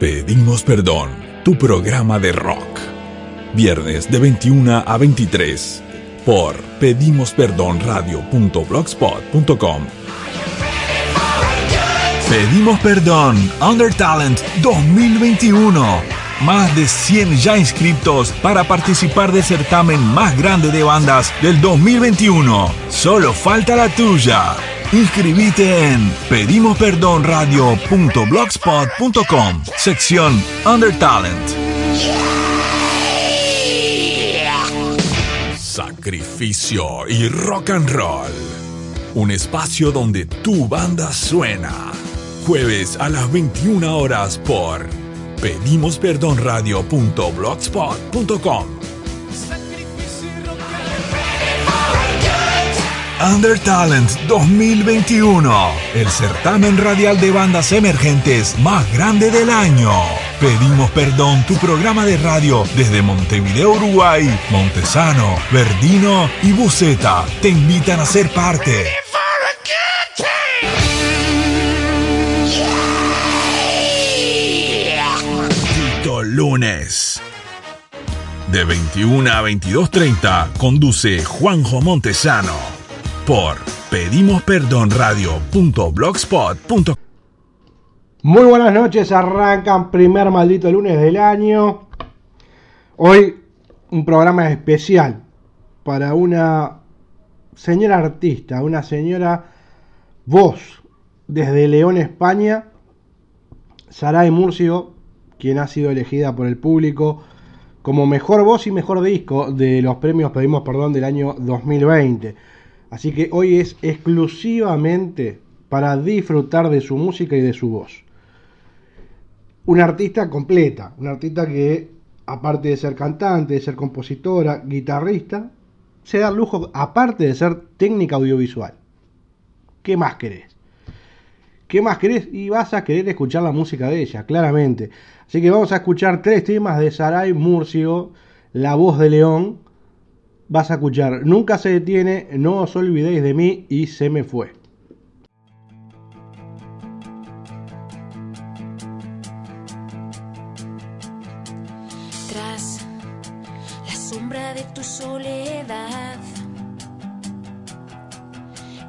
Pedimos Perdón, tu programa de rock. Viernes de 21 a 23 por pedimosperdonradio.blogspot.com. Pedimos Perdón Under Talent 2021. Más de 100 ya inscritos para participar del certamen más grande de bandas del 2021. Solo falta la tuya. Inscribite en pedimosperdonradio.blogspot.com, sección Under Talent. Sacrificio y rock and roll. Un espacio donde tu banda suena. Jueves a las 21 horas por pedimosperdonradio.blogspot.com. Under Talent 2021, el certamen radial de bandas emergentes más grande del año. Pedimos perdón, tu programa de radio desde Montevideo, Uruguay, Montesano, Verdino y Buceta te invitan a ser parte. Tito Lunes. De 21 a 22.30 conduce Juanjo Montesano por pedimosperdonradio.blogspot.com. Muy buenas noches, arrancan primer maldito lunes del año. Hoy un programa especial para una señora artista, una señora voz desde León, España, Saray Murcio, quien ha sido elegida por el público como mejor voz y mejor disco de los premios Pedimos Perdón del año 2020. Así que hoy es exclusivamente para disfrutar de su música y de su voz. Una artista completa, una artista que aparte de ser cantante, de ser compositora, guitarrista, se da lujo aparte de ser técnica audiovisual. ¿Qué más querés? ¿Qué más querés? Y vas a querer escuchar la música de ella, claramente. Así que vamos a escuchar tres temas de Saray Murcio, La Voz de León, vas a escuchar Nunca se detiene, no os olvidéis de mí y se me fue. Tras la sombra de tu soledad,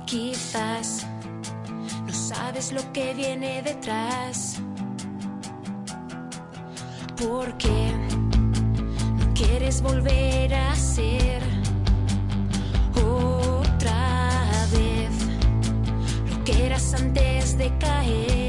quizás no sabes lo que viene detrás. Porque no quieres volver a ser antes de caer.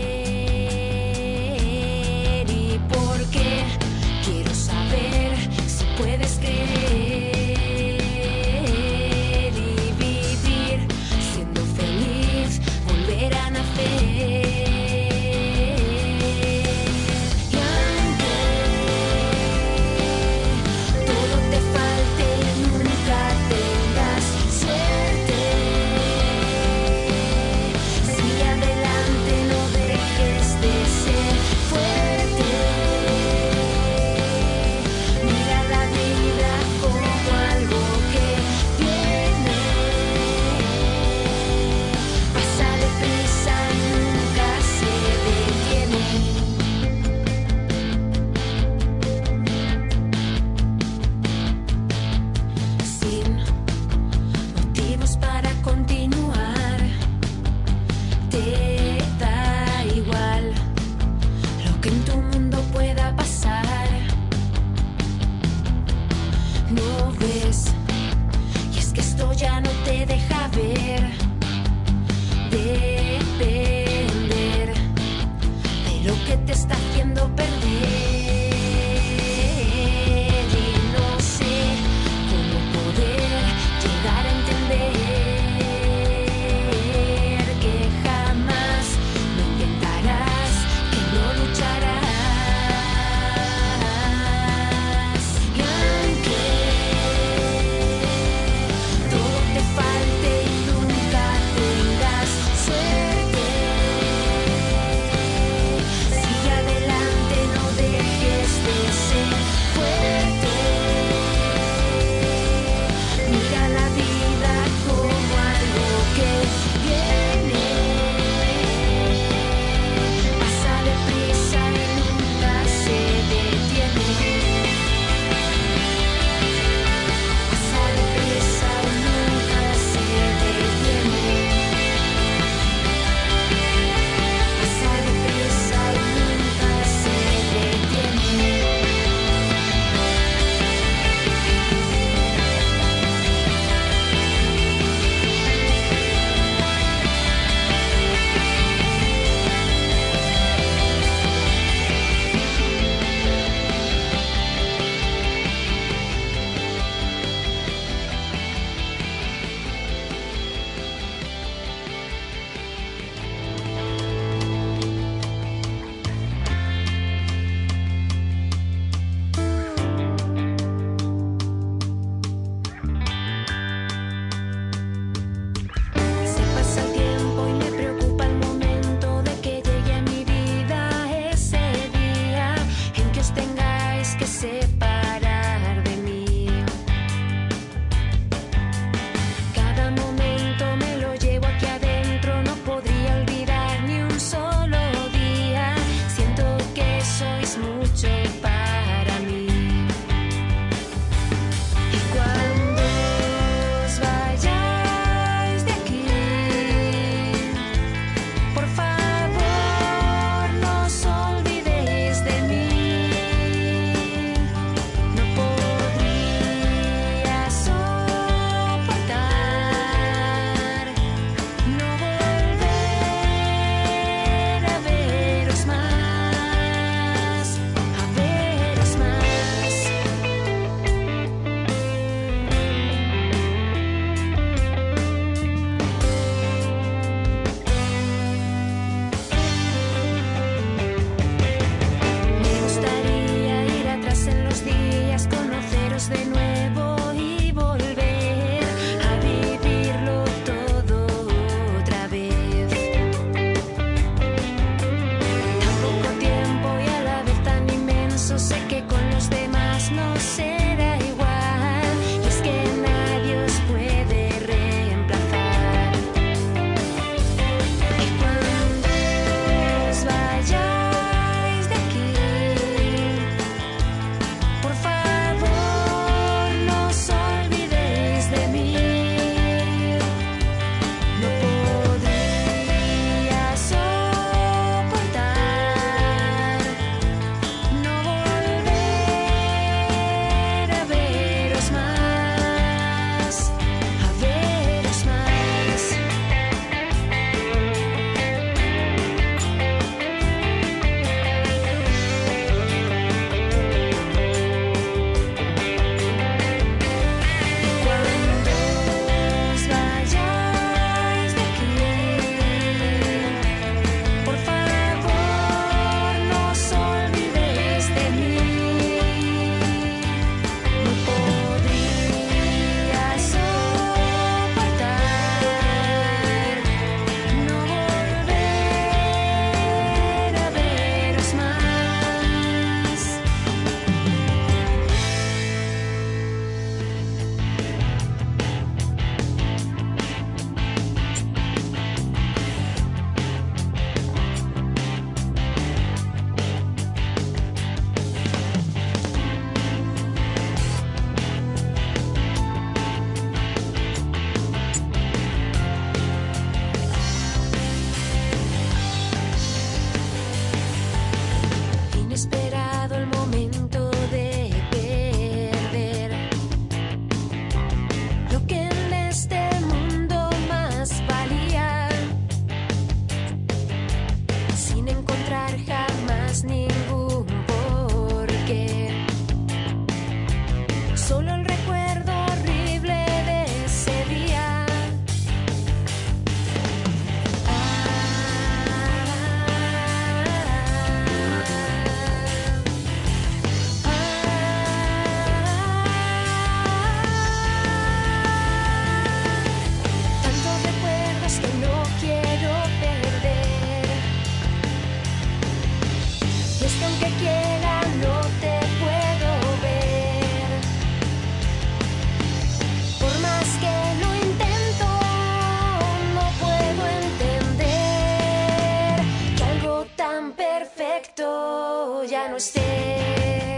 No esté.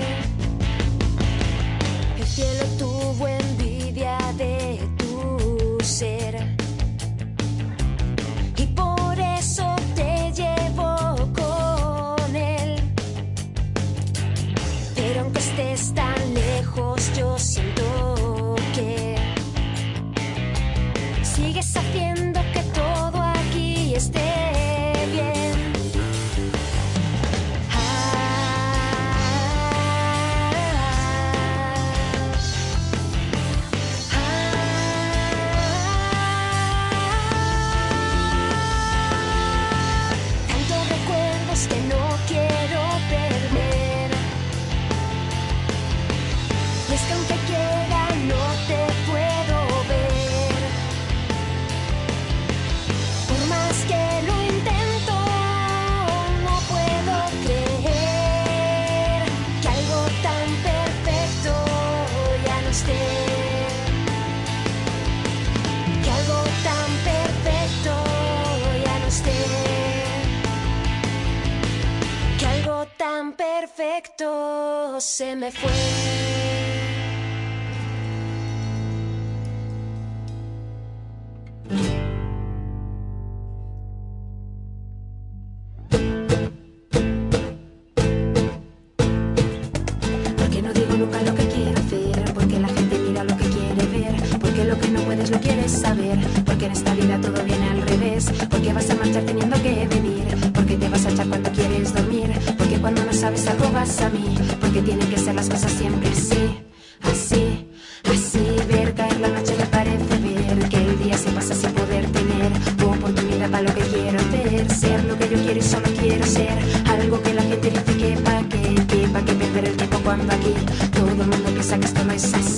El cielo tuvo envidia de tu ser. Se me fue. Porque no digo nunca lo que quiero hacer, porque la gente mira lo que quiere ver, porque lo que no puedes lo quieres saber, porque en esta vida todo viene al revés, porque vas a marchar teniendo que venir, te vas a echar cuando quieres dormir, porque cuando no sabes algo vas a mí, porque tienen que ser las cosas siempre así, así, así, ver caer la noche me parece ver que el día se pasa sin poder tener oportunidad para lo que quiero hacer, ser lo que yo quiero y solo quiero ser, algo que la gente dice que pa' qué, que pa' qué perder el tiempo cuando aquí todo el mundo piensa que esto no es así,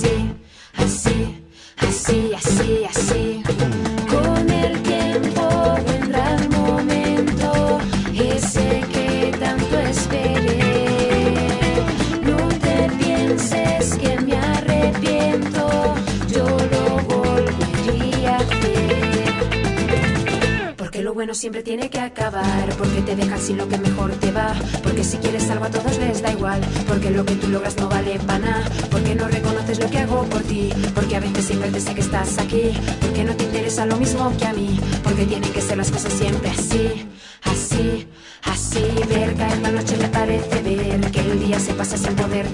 porque te dejan sin lo que mejor te va, porque si quieres algo a todos les da igual, porque lo que tú logras no vale para nada, porque no reconoces lo que hago por ti, porque a veces siempre te sé que estás aquí, porque no te interesa lo mismo que a mí, porque tienen que ser las cosas siempre así, así, así, ver caer la noche me parece ver que el día se pasa sin poder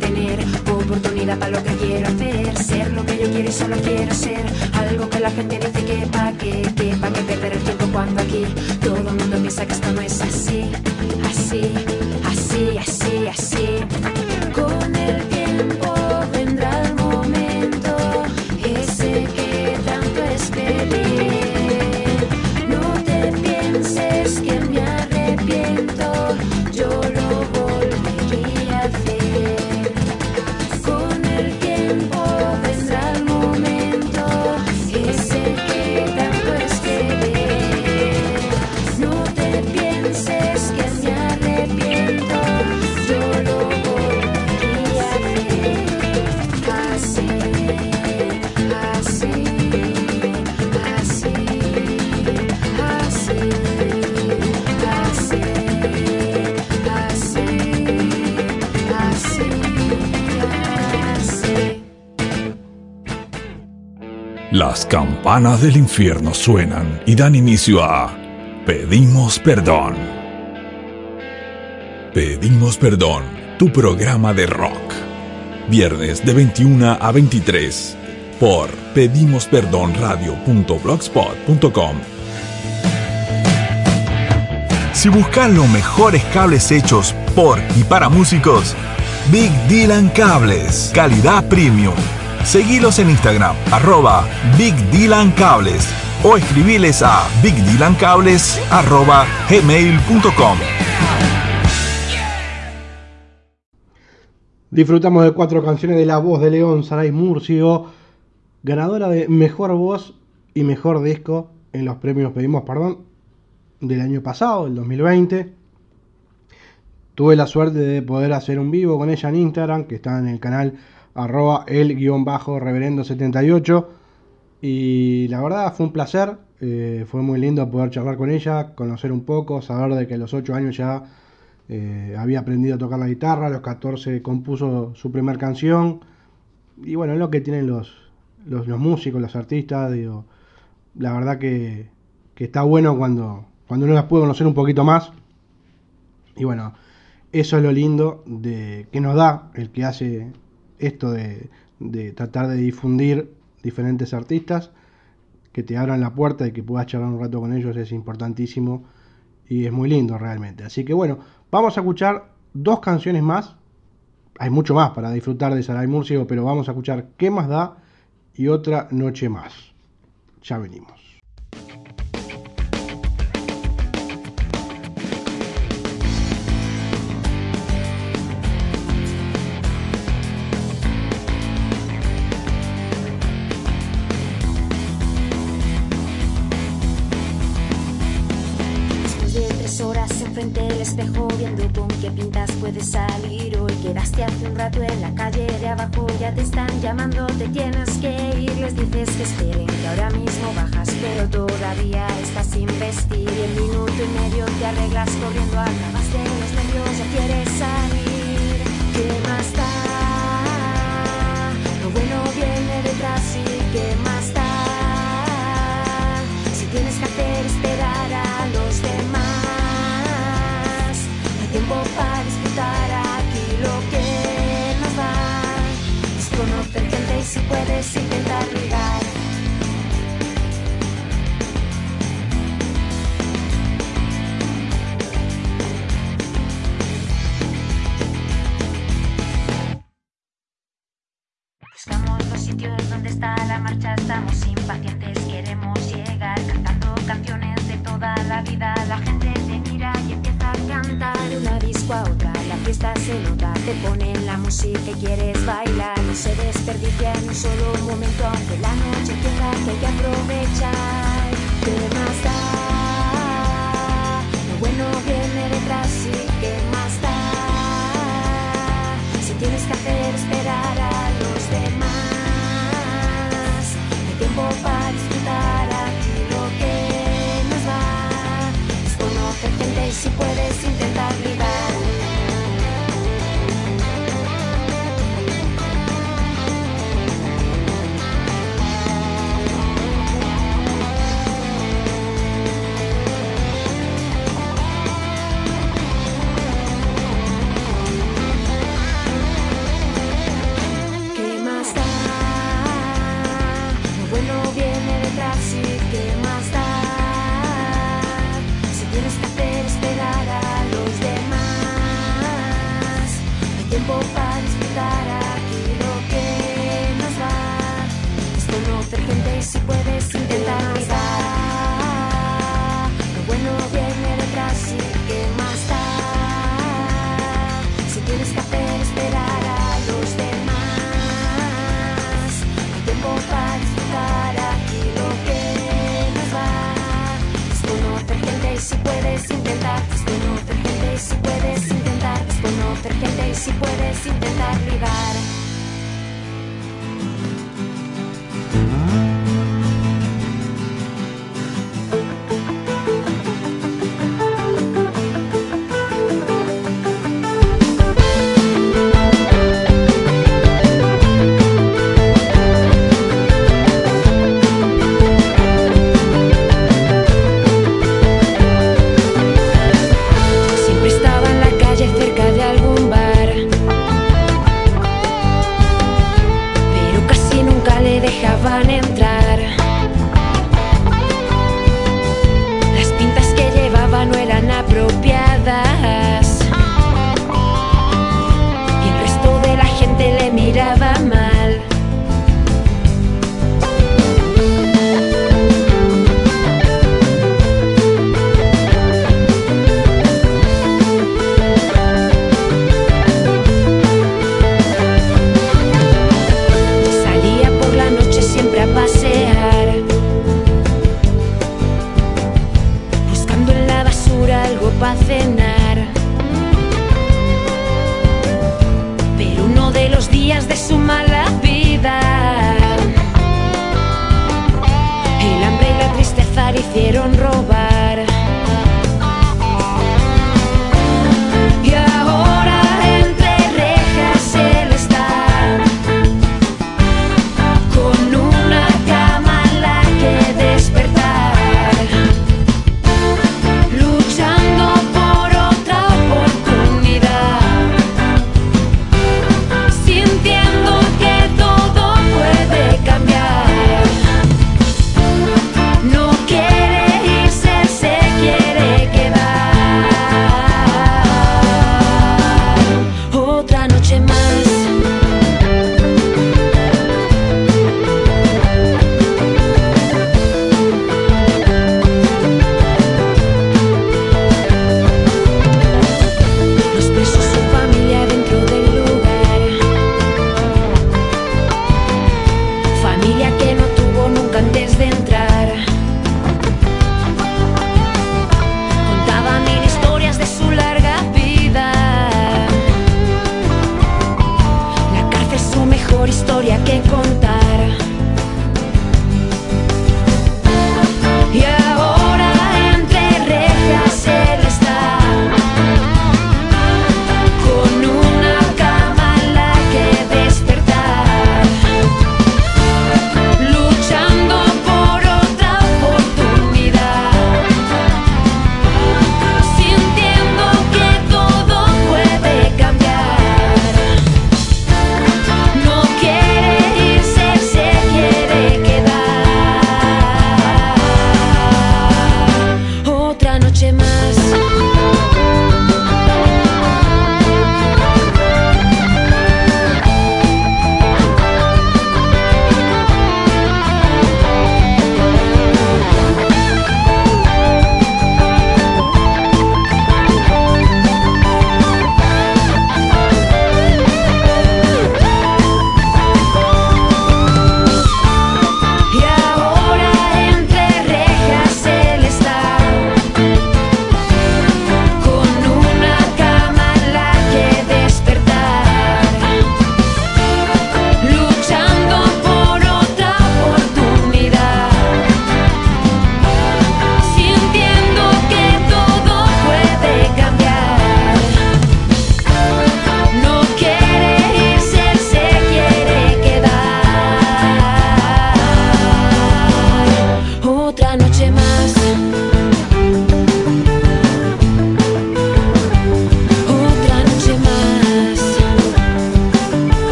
campanas del infierno suenan y dan inicio a Pedimos Perdón. Pedimos Perdón, tu programa de rock. Viernes de 21 a 23 por pedimosperdonradio.blogspot.com. Si buscas los mejores cables hechos por y para músicos, Big Dylan Cables, calidad premium. Seguilos en Instagram, arroba Big Dylan Cables o escribiles a bigdylancables arroba gmail.com. Disfrutamos de cuatro canciones de la voz de León Saray Murcio, ganadora de Mejor Voz y Mejor Disco en los premios Pedimos Perdón del año pasado, el 2020. Tuve la suerte de poder hacer un vivo con ella en Instagram, que está en el canal arroba el guion bajo reverendo 78. Y la verdad fue un placer, eh, fue muy lindo poder charlar con ella, conocer un poco, saber de que a los 8 años ya eh, había aprendido a tocar la guitarra, a los 14 compuso su primer canción. Y bueno, lo que tienen los, los, músicos, los artistas. Digo, la verdad que, que, está bueno cuando, cuando uno las puede conocer un poquito más. Y bueno, eso es lo lindo de que nos da el que hace esto de, de tratar de difundir diferentes artistas, que te abran la puerta y que puedas charlar un rato con ellos es importantísimo y es muy lindo realmente. Así que bueno, vamos a escuchar dos canciones más. Hay mucho más para disfrutar de Saray Murcio, pero vamos a escuchar ¿Qué más da? y otra noche más. Ya venimos. Abajo, ya te están llamando, te tienes que ir. Les dices que esperen, que ahora mismo bajas, pero todavía estás sin vestir. Y en minuto y medio te arreglas corriendo, acabas de los nervios, ya quieres salir. ¿Qué más da? Lo bueno viene detrás y ¿qué más puedes intentar ligar. Puedes intentar ligar.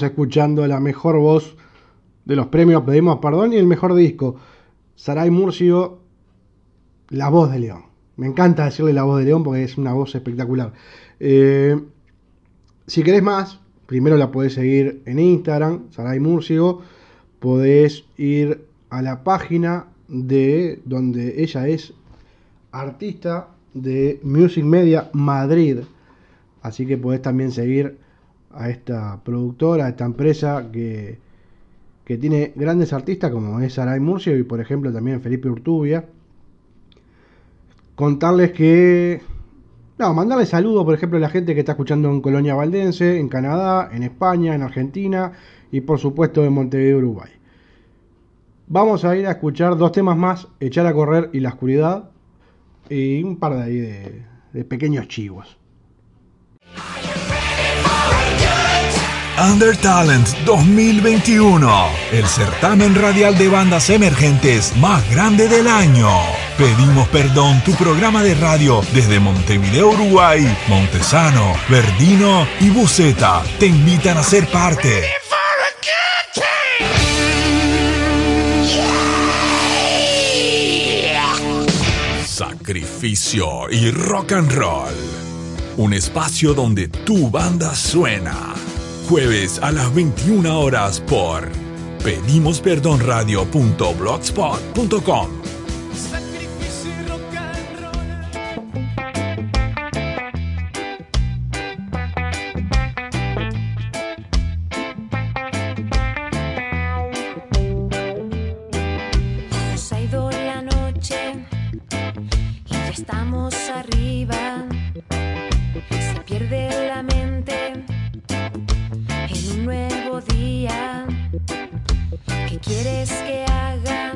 Escuchando la mejor voz de los premios Pedimos Perdón y el mejor disco. Saray Murcio, la voz de León. Me encanta decirle la voz de León porque es una voz espectacular. Eh, si querés más, primero la podés seguir en Instagram, Saray Murcio. Podés ir a la página de donde ella es artista de Music Media Madrid. Así que podés también seguir a esta productora, a esta empresa que, que tiene grandes artistas como es Saray Murcio y por ejemplo también Felipe Urtubia. Contarles que... No, mandarles saludos por ejemplo a la gente que está escuchando en Colonia Valdense, en Canadá, en España, en Argentina y por supuesto en Montevideo, Uruguay. Vamos a ir a escuchar dos temas más, Echar a correr y La oscuridad, y un par de ahí de, de pequeños chivos. Under Talent 2021, el certamen radial de bandas emergentes más grande del año. Pedimos perdón, tu programa de radio desde Montevideo, Uruguay, Montesano, Verdino y Buceta te invitan a ser parte. Sacrificio y rock and roll. Un espacio donde tu banda suena. Jueves a las 21 horas por pedimosperdonradio.blogspot.com. ¿Qué quieres que haga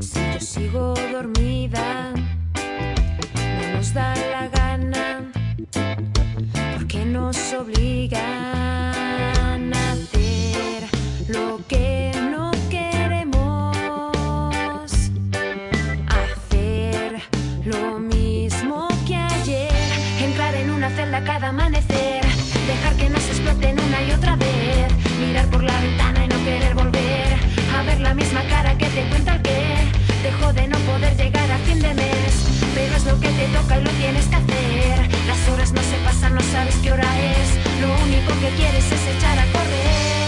si yo sigo dormida? No nos da la gana porque nos obligan lo que te toca y lo tienes que hacer. Las horas no se pasan no sabes qué hora es. Lo único que quieres es echar a correr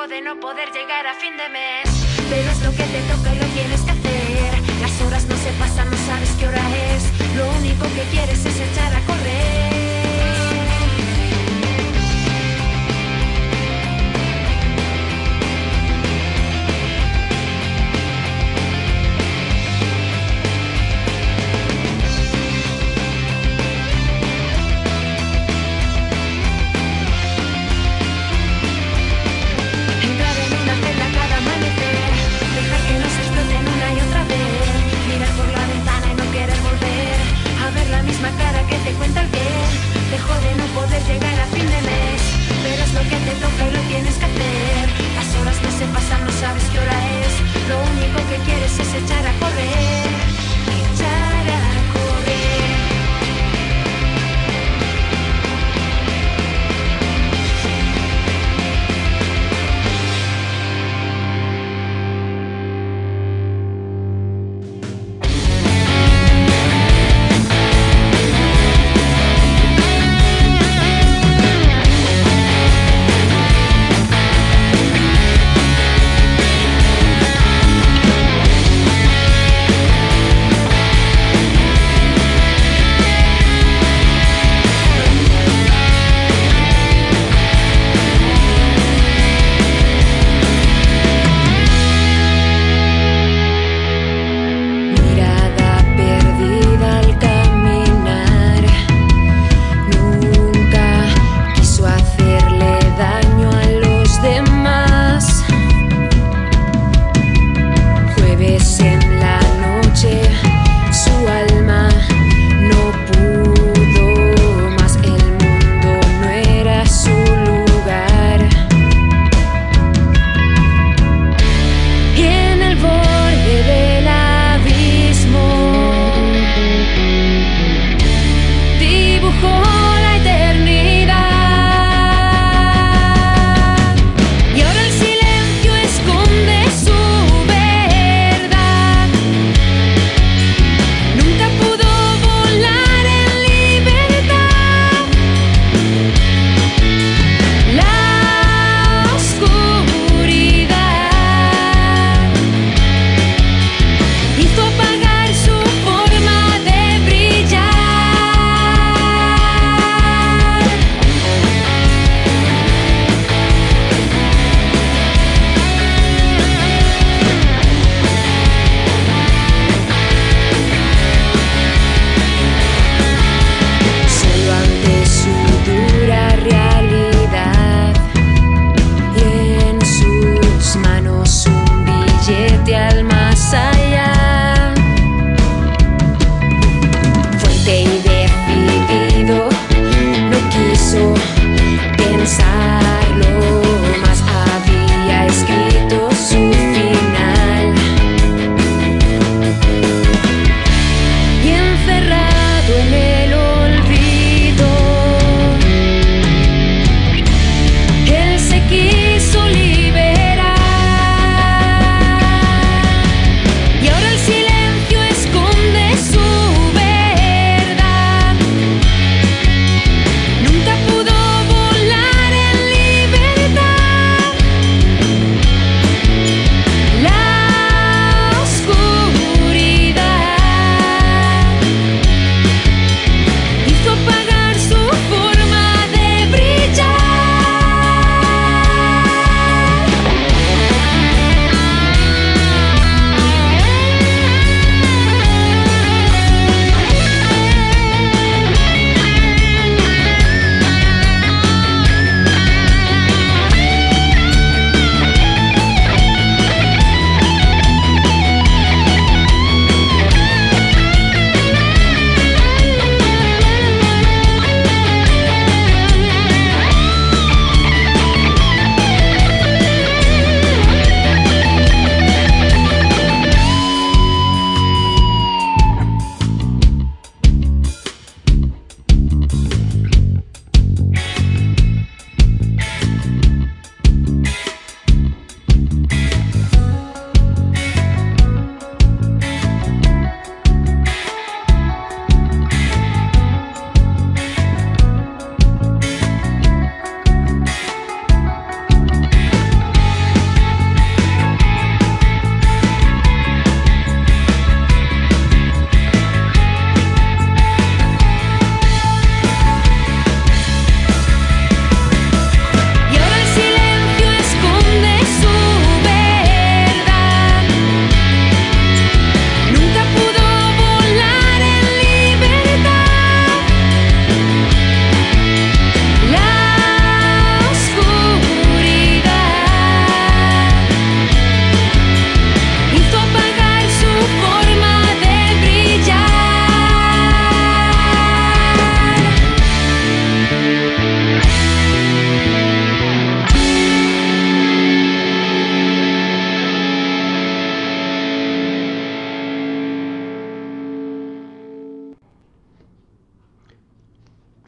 jode no poder llegar a fin de mes. Pero es lo que te toca y lo tienes que hacer. Las horas no se pasan, no sabes qué hora es. Lo único que quieres es echar a correr.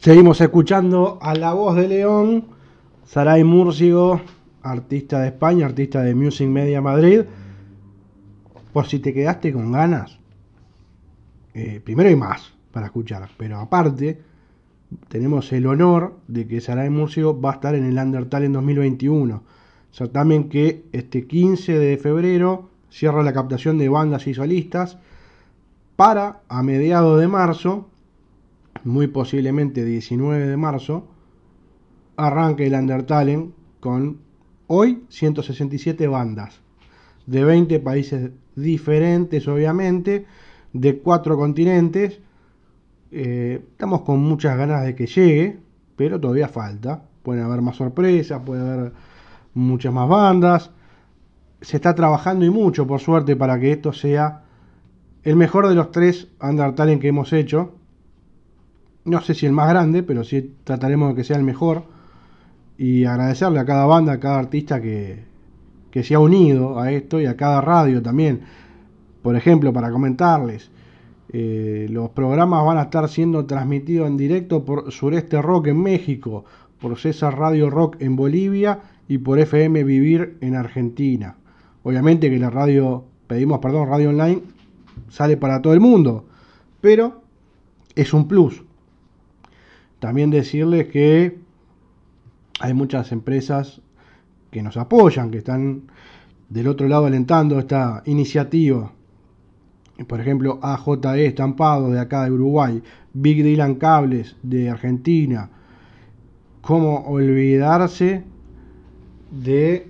Seguimos escuchando a la voz de León, Saray Múrcigo, artista de España, artista de Music Media Madrid. Por si te quedaste con ganas, eh, primero hay más para escuchar, pero aparte tenemos el honor de que Saray Múrcigo va a estar en el Undertale en 2021. Certamen que este 15 de febrero cierra la captación de bandas y solistas para a mediados de marzo muy posiblemente 19 de marzo, arranque el Undertale con hoy 167 bandas de 20 países diferentes, obviamente, de cuatro continentes. Eh, estamos con muchas ganas de que llegue, pero todavía falta. Pueden haber más sorpresas, puede haber muchas más bandas. Se está trabajando y mucho, por suerte, para que esto sea el mejor de los tres Undertale que hemos hecho no sé si el más grande, pero sí trataremos de que sea el mejor. Y agradecerle a cada banda, a cada artista que, se ha unido a esto y a cada radio también. Por ejemplo, para comentarles, eh, los programas van a estar siendo transmitidos en directo por Sureste Rock en México, por César Radio Rock en Bolivia y por FM Vivir en Argentina. Obviamente que la radio, pedimos perdón, radio online sale para todo el mundo, pero es un plus. También decirles que hay muchas empresas que nos apoyan, que están del otro lado alentando esta iniciativa. Por ejemplo, AJE Estampado de acá de Uruguay, Big Dylan Cables de Argentina. ¿Cómo olvidarse de,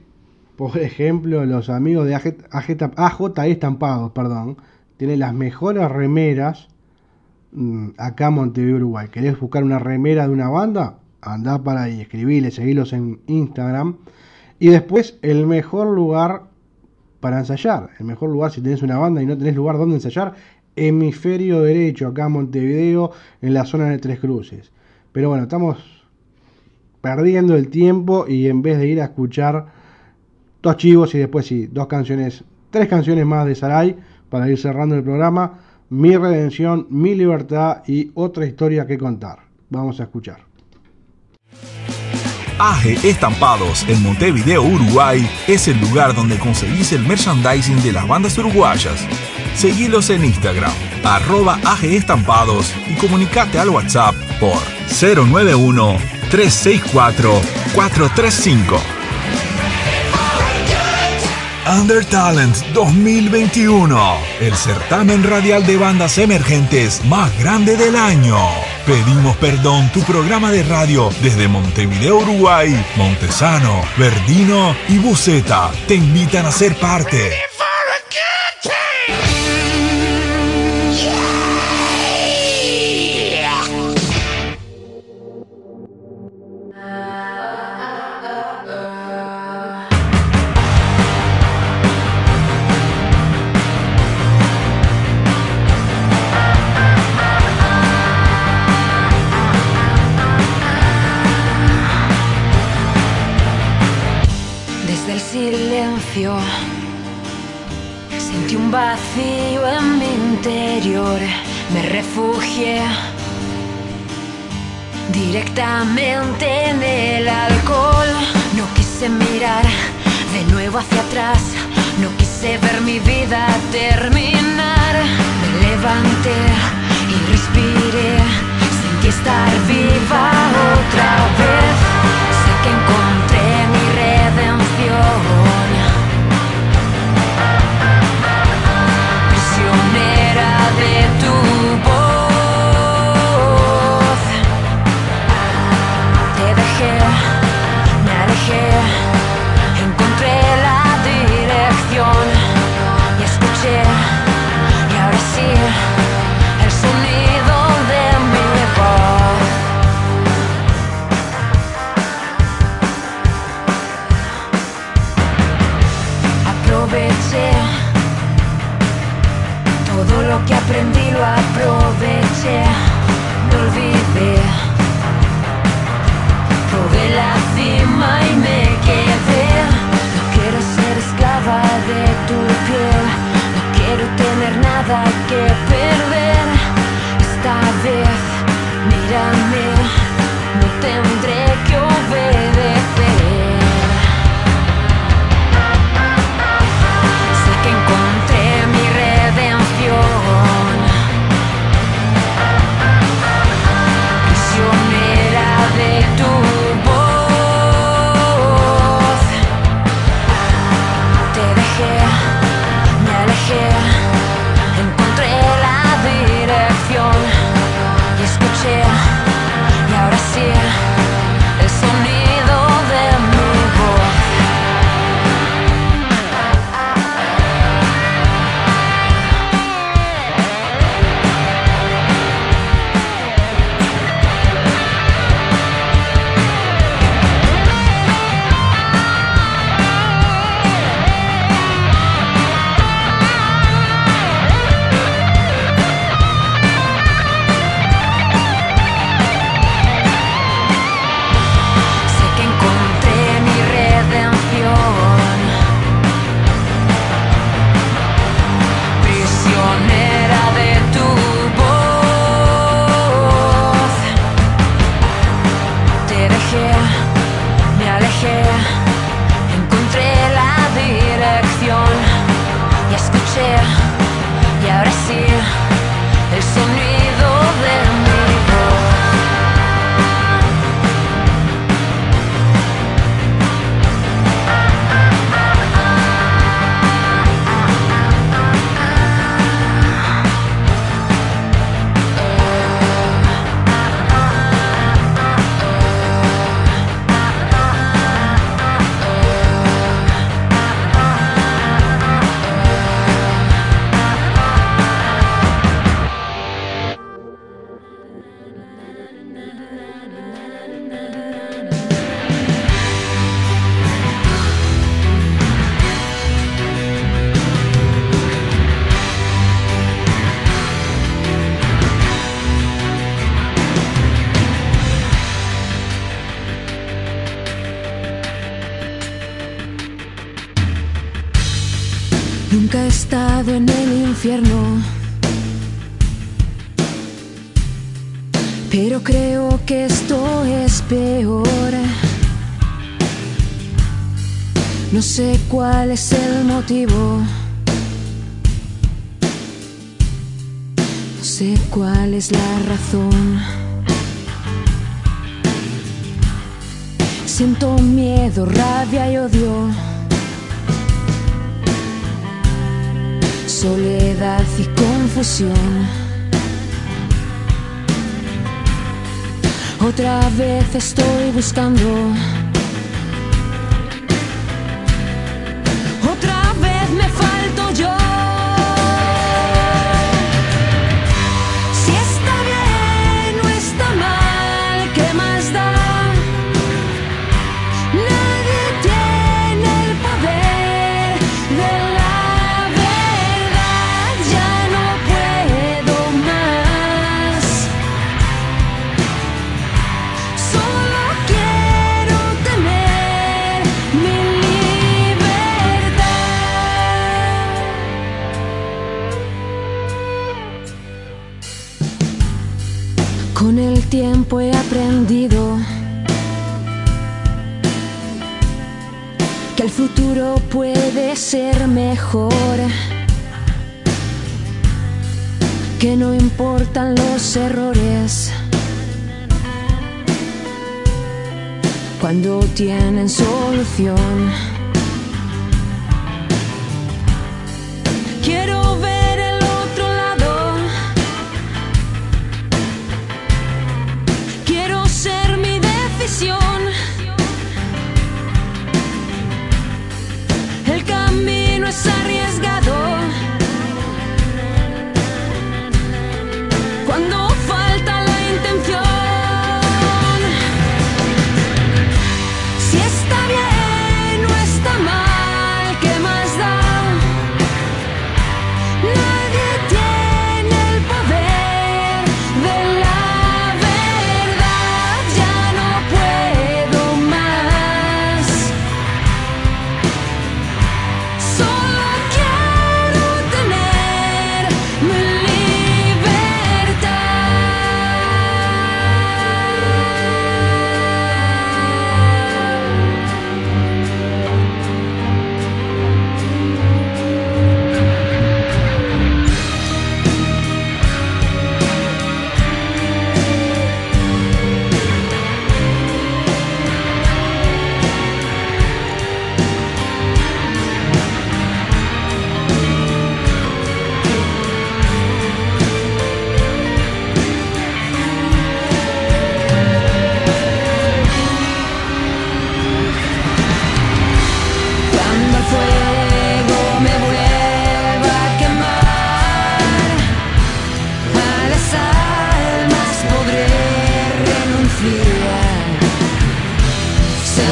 por ejemplo, los amigos de AJE Estampados, perdón? Tienen las mejores remeras acá en Montevideo, Uruguay. ¿Querés buscar una remera de una banda? Andá para ahí, escribile, seguilos en Instagram. Y después, el mejor lugar para ensayar. El mejor lugar si tenés una banda y no tenés lugar donde ensayar. Hemisferio derecho, acá en Montevideo, en la zona de Tres Cruces. Pero bueno, estamos perdiendo el tiempo y en vez de ir a escuchar dos chivos y después sí, dos canciones, tres canciones más de Saray para ir cerrando el programa mi redención, mi libertad y otra historia que contar. Vamos a escuchar. AGE Estampados en Montevideo, Uruguay, es el lugar donde conseguís el merchandising de las bandas uruguayas. Seguilos en Instagram, arroba Estampados y comunicate al WhatsApp por 091 364 435. Under Talent 2021, el certamen radial de bandas emergentes más grande del año. Pedimos perdón, tu programa de radio desde Montevideo, Uruguay, Montesano, Verdino y Buceta te invitan a ser parte. Vacío en mi interior, me refugié directamente en el alcohol. No quise mirar de nuevo hacia atrás, no quise ver mi vida terminar. Me levanté y respiré, sentí estar viva otra vez. Sé que encontré Pero creo que esto es peor. No sé cuál es el motivo. No sé cuál es la razón. Siento miedo, rabia y odio. Soledad y confusión. Otra vez estoy buscando he aprendido que el futuro puede ser mejor, que no importan los errores cuando tienen solución.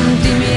Y no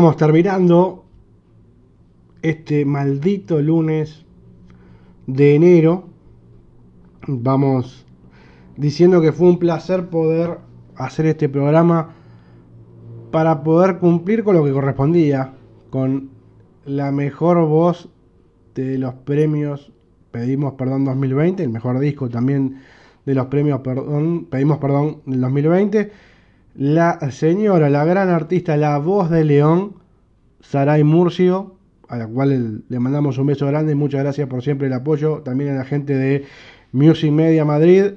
Vamos terminando este maldito lunes de enero. Vamos diciendo que fue un placer poder hacer este programa para poder cumplir con lo que correspondía, con la mejor voz de los premios, pedimos perdón 2020, el mejor disco también de los premios, perdón, pedimos perdón del 2020 la señora, la gran artista, la voz de León, Saray Murcio, a la cual le mandamos un beso grande y muchas gracias por siempre el apoyo. También a la gente de Music Media Madrid,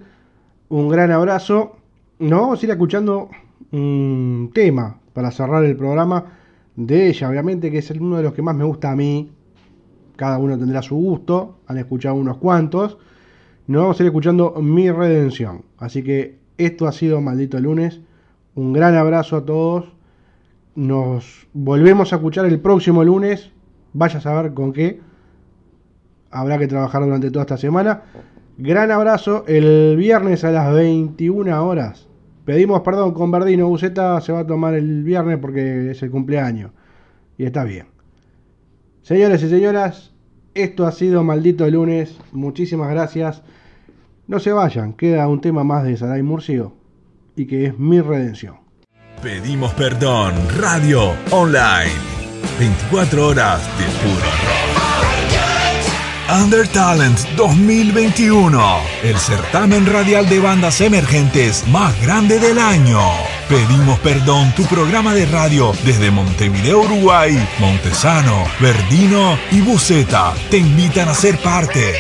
un gran abrazo. Nos vamos a ir escuchando un tema para cerrar el programa de ella, obviamente, que es uno de los que más me gusta a mí. Cada uno tendrá su gusto, han escuchado unos cuantos. Nos vamos a ir escuchando Mi Redención. Así que esto ha sido Maldito Lunes. Un gran abrazo a todos. Nos volvemos a escuchar el próximo lunes. Vaya a saber con qué. Habrá que trabajar durante toda esta semana. Gran abrazo. El viernes a las 21 horas. Pedimos perdón con Verdino. Buceta se va a tomar el viernes porque es el cumpleaños. Y está bien. Señores y señoras, esto ha sido Maldito Lunes. Muchísimas gracias. No se vayan, queda un tema más de Saray Murcio y que es mi redención. Pedimos perdón, radio online. 24 horas de puro rock. Under Talent 2021, el certamen radial de bandas emergentes más grande del año. Pedimos perdón, tu programa de radio desde Montevideo, Uruguay, Montesano, Verdino y Buceta te invitan a ser parte.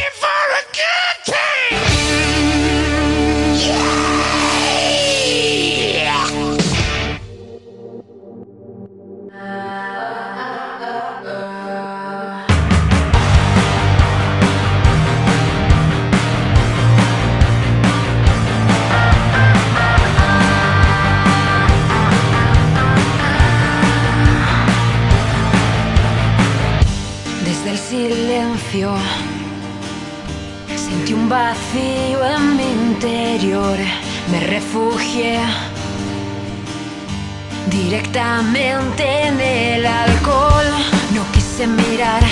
Sentí un vacío en mi interior, me refugié directamente en el alcohol. No quise mirar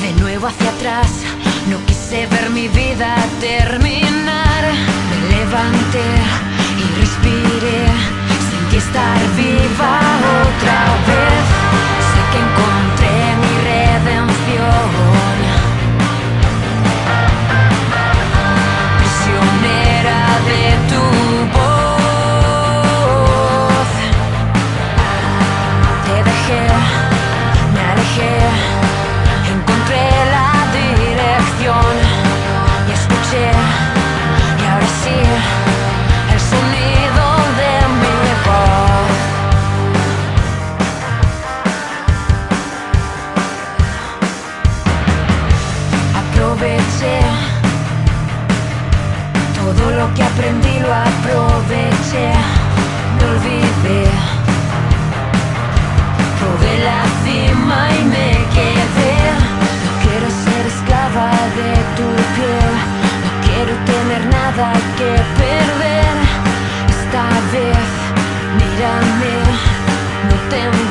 de nuevo hacia atrás, no quise ver mi vida terminar. Me levanté y respiré, sentí estar viva otra vez. Sé que encontré mi redención. Nada que perder. Esta vez, mírame, no tendré